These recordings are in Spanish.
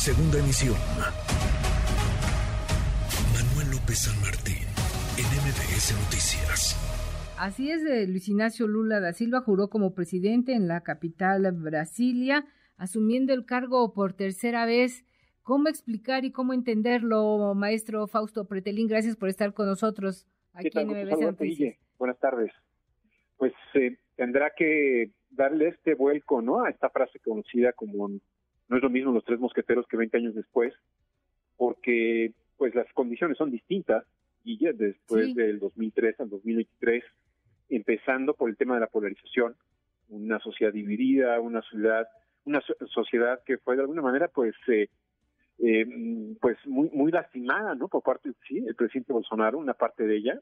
Segunda emisión. Manuel López San Martín, en MBS Noticias. Así es, eh, Luis Ignacio Lula da Silva juró como presidente en la capital Brasilia, asumiendo el cargo por tercera vez. ¿Cómo explicar y cómo entenderlo, maestro Fausto Pretelín? Gracias por estar con nosotros aquí en MBS Noticias. Buenas tardes. Pues eh, tendrá que darle este vuelco, ¿no? A esta frase conocida como no es lo mismo los tres mosqueteros que 20 años después, porque pues las condiciones son distintas y ya después del 2003 al 2023, empezando por el tema de la polarización, una sociedad dividida, una sociedad, una sociedad que fue de alguna manera pues eh, eh, pues muy muy lastimada, ¿no? Por parte sí, el presidente Bolsonaro, una parte de ella,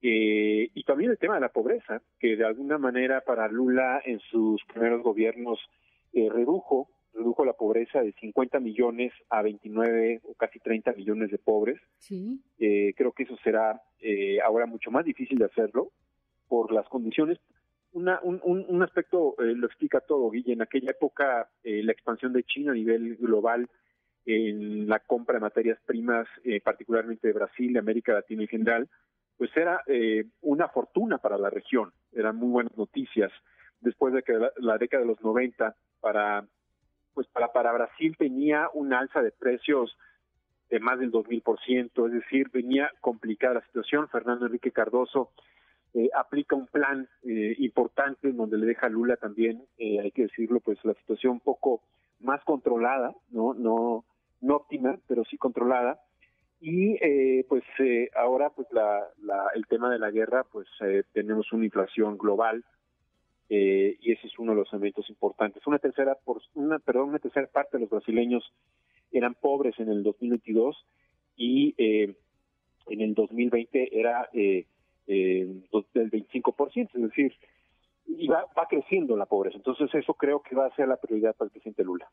eh, y también el tema de la pobreza, que de alguna manera para Lula en sus primeros gobiernos pobreza de 50 millones a 29 o casi 30 millones de pobres. Sí. Eh, creo que eso será eh, ahora mucho más difícil de hacerlo por las condiciones. Una, un, un, aspecto eh, lo explica todo, Guille. En aquella época, la expansión de China a nivel global en la compra de materias primas, particularmente de Brasil, de América Latina en general, pues era una fortuna para la región. Eran muy buenas noticias. Después de que la, la década de los 90, para pues para, Brasil tenía un alza de precios de más del 2000%, es decir, venía complicada la situación. Fernando Enrique Cardoso eh, aplica un plan eh, importante en donde le deja a Lula también, eh, hay que decirlo, pues la situación un poco más controlada, no, no, no óptima, pero sí controlada. Y pues ahora, pues la, el tema de la guerra, pues tenemos una inflación global eh, y ese es uno de los elementos importantes. Una tercera, por, una, perdón, una tercera parte de los brasileños eran pobres en el 2022 y eh, en el 2020 era eh, eh, del 25%, es decir, y va, va creciendo la pobreza. Entonces eso creo que va a ser la prioridad para el presidente Lula.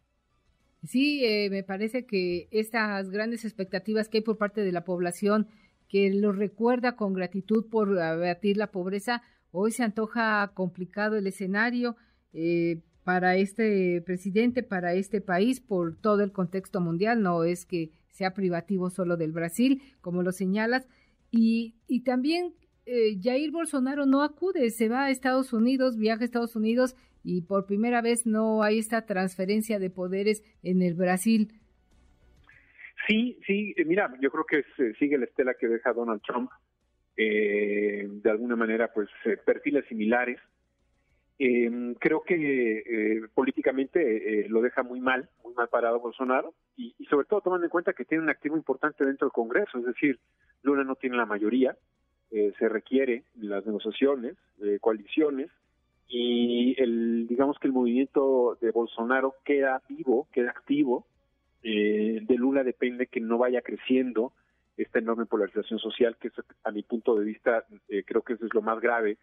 Sí, eh, me parece que estas grandes expectativas que hay por parte de la población, que lo recuerda con gratitud por abatir la pobreza, Hoy se antoja complicado el escenario eh, para este presidente, para este país, por todo el contexto mundial. No es que sea privativo solo del Brasil, como lo señalas. Y, y también eh, Jair Bolsonaro no acude, se va a Estados Unidos, viaja a Estados Unidos y por primera vez no hay esta transferencia de poderes en el Brasil. Sí, sí, eh, mira, yo creo que sigue la estela que deja Donald Trump eh, de alguna manera pues eh, perfiles similares. Eh, creo que eh, políticamente lo deja muy mal, muy mal parado Bolsonaro y, sobre todo tomando en cuenta que tiene un activo importante dentro del Congreso, es decir, Lula no tiene la mayoría, se requiere las negociaciones, coaliciones y el digamos que el movimiento de Bolsonaro queda vivo, queda activo, de Lula depende que no vaya creciendo esta enorme polarización social, que a mi punto de vista eh, creo que eso es lo más grave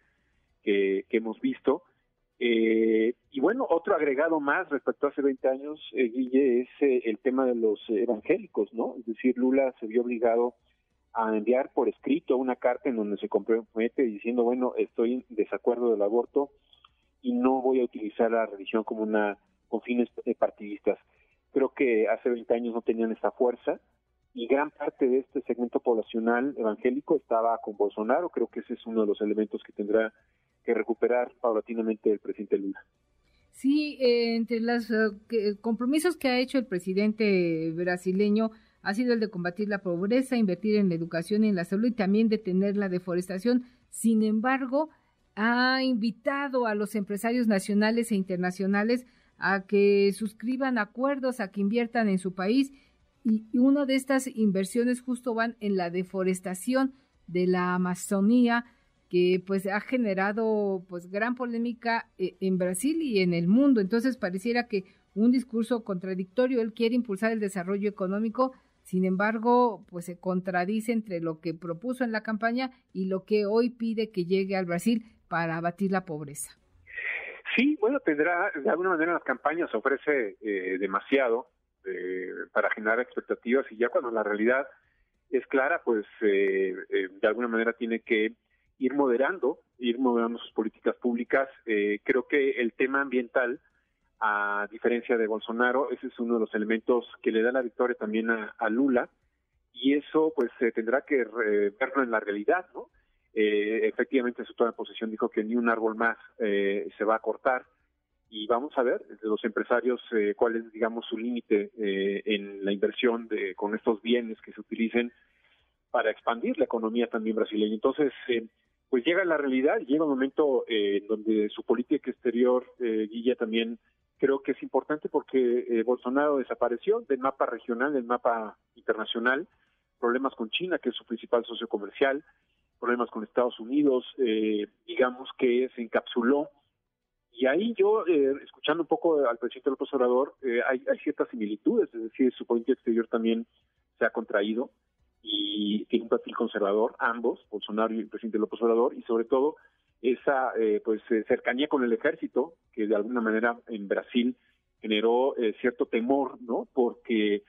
que, hemos visto. Eh, y bueno, otro agregado más respecto a hace 20 años, eh, Guille, es el tema de los evangélicos, ¿no? Es decir, Lula se vio obligado a enviar por escrito una carta en donde se compromete diciendo, bueno, estoy en desacuerdo del aborto y no voy a utilizar la religión como una con fines partidistas. Creo que hace 20 años no tenían esta fuerza, y gran parte de este segmento poblacional evangélico estaba con Bolsonaro. Creo que ese es uno de los elementos que tendrá que recuperar paulatinamente el presidente Lula. Sí, eh, entre los eh, compromisos que ha hecho el presidente brasileño ha sido el de combatir la pobreza, invertir en la educación y en la salud y también detener la deforestación. Sin embargo, ha invitado a los empresarios nacionales e internacionales a que suscriban acuerdos, a que inviertan en su país y, una de estas inversiones justo van en la deforestación de la Amazonía que pues ha generado pues gran polémica eh, en Brasil y en el mundo. Entonces pareciera que un discurso contradictorio, él quiere impulsar el desarrollo económico, sin embargo, pues se contradice entre lo que propuso en la campaña y lo que hoy pide que llegue al Brasil para abatir la pobreza. Sí, bueno, tendrá, de alguna manera las campañas ofrece eh, demasiado, eh, para generar expectativas y ya cuando la realidad es clara, pues eh, eh, de alguna manera tiene que ir moderando, ir moderando sus políticas públicas. creo que el tema ambiental a diferencia de Bolsonaro, ese es uno de los elementos que le da la victoria también a, Lula, y eso pues se tendrá que verlo en la realidad, ¿no? Eh, efectivamente, su toma de posesión dijo que ni un árbol más eh, se va a cortar, y vamos a ver de los empresarios eh, cuál es, digamos, su límite eh, en la inversión de, con estos bienes que se utilicen para expandir la economía también brasileña. Entonces, eh, pues llega la realidad, llega un momento en donde su política exterior, Guilla, también creo que es importante porque Bolsonaro desapareció del mapa regional, del mapa internacional, problemas con China, que es su principal socio comercial, problemas con Estados Unidos, digamos que se encapsuló. Y ahí yo, eh, escuchando un poco al presidente López Obrador, eh, hay, ciertas similitudes, es decir, su política exterior también se ha contraído y tiene un perfil conservador, ambos, Bolsonaro y el presidente López Obrador, y sobre todo esa eh, pues cercanía con el ejército, que de alguna manera en Brasil generó cierto temor, ¿no? Porque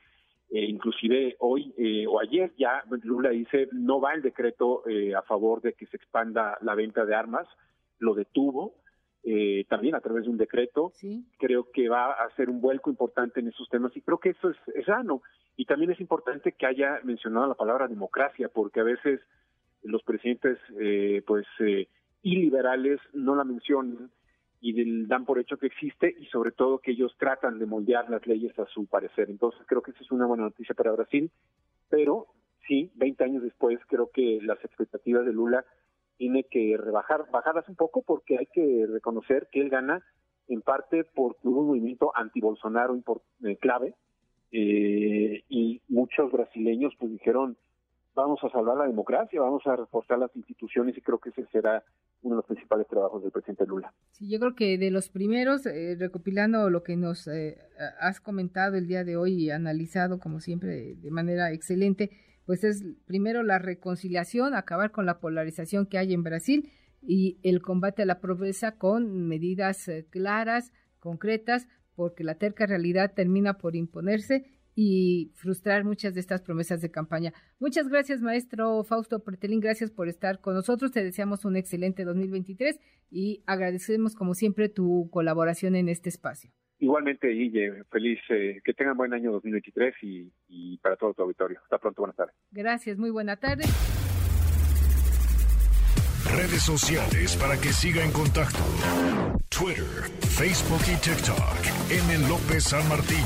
inclusive hoy o ayer ya Lula dice no va el decreto a favor de que se expanda la venta de armas, lo detuvo, eh, también a través de un decreto. Creo que va a hacer un vuelco importante en esos temas y creo que eso es, sano. Y también es importante que haya mencionado la palabra democracia, porque a veces los presidentes eh, pues eh, iliberales no la mencionan y dan por hecho que existe y sobre todo que ellos tratan de moldear las leyes a su parecer. Entonces creo que esa es una buena noticia para Brasil, pero sí, 20 años después creo que las expectativas de Lula tiene que rebajar, bajarlas un poco porque hay que reconocer que él gana en parte porque hubo un movimiento anti-Bolsonaro eh, clave eh, y muchos brasileños pues dijeron vamos a salvar la democracia, vamos a reforzar las instituciones y creo que ese será uno de los principales trabajos del presidente Lula. Sí, yo creo que de los primeros, eh, recopilando lo que nos has comentado el día de hoy y analizado como siempre de manera excelente, pues es primero la reconciliación, acabar con la polarización que hay en Brasil y el combate a la pobreza con medidas eh, claras, concretas, porque la terca realidad termina por imponerse y frustrar muchas de estas promesas de campaña. Muchas gracias, maestro Fausto Pretelín, gracias por estar con nosotros. Te deseamos un excelente 2023 y agradecemos como siempre tu colaboración en este espacio. Igualmente, Guille, feliz, eh, que tengan buen año 2023 y, y para todo tu auditorio. Hasta pronto, buenas tardes. Gracias, muy buena tarde. Redes sociales para que siga en contacto: Twitter, Facebook y TikTok. M. López San Martín.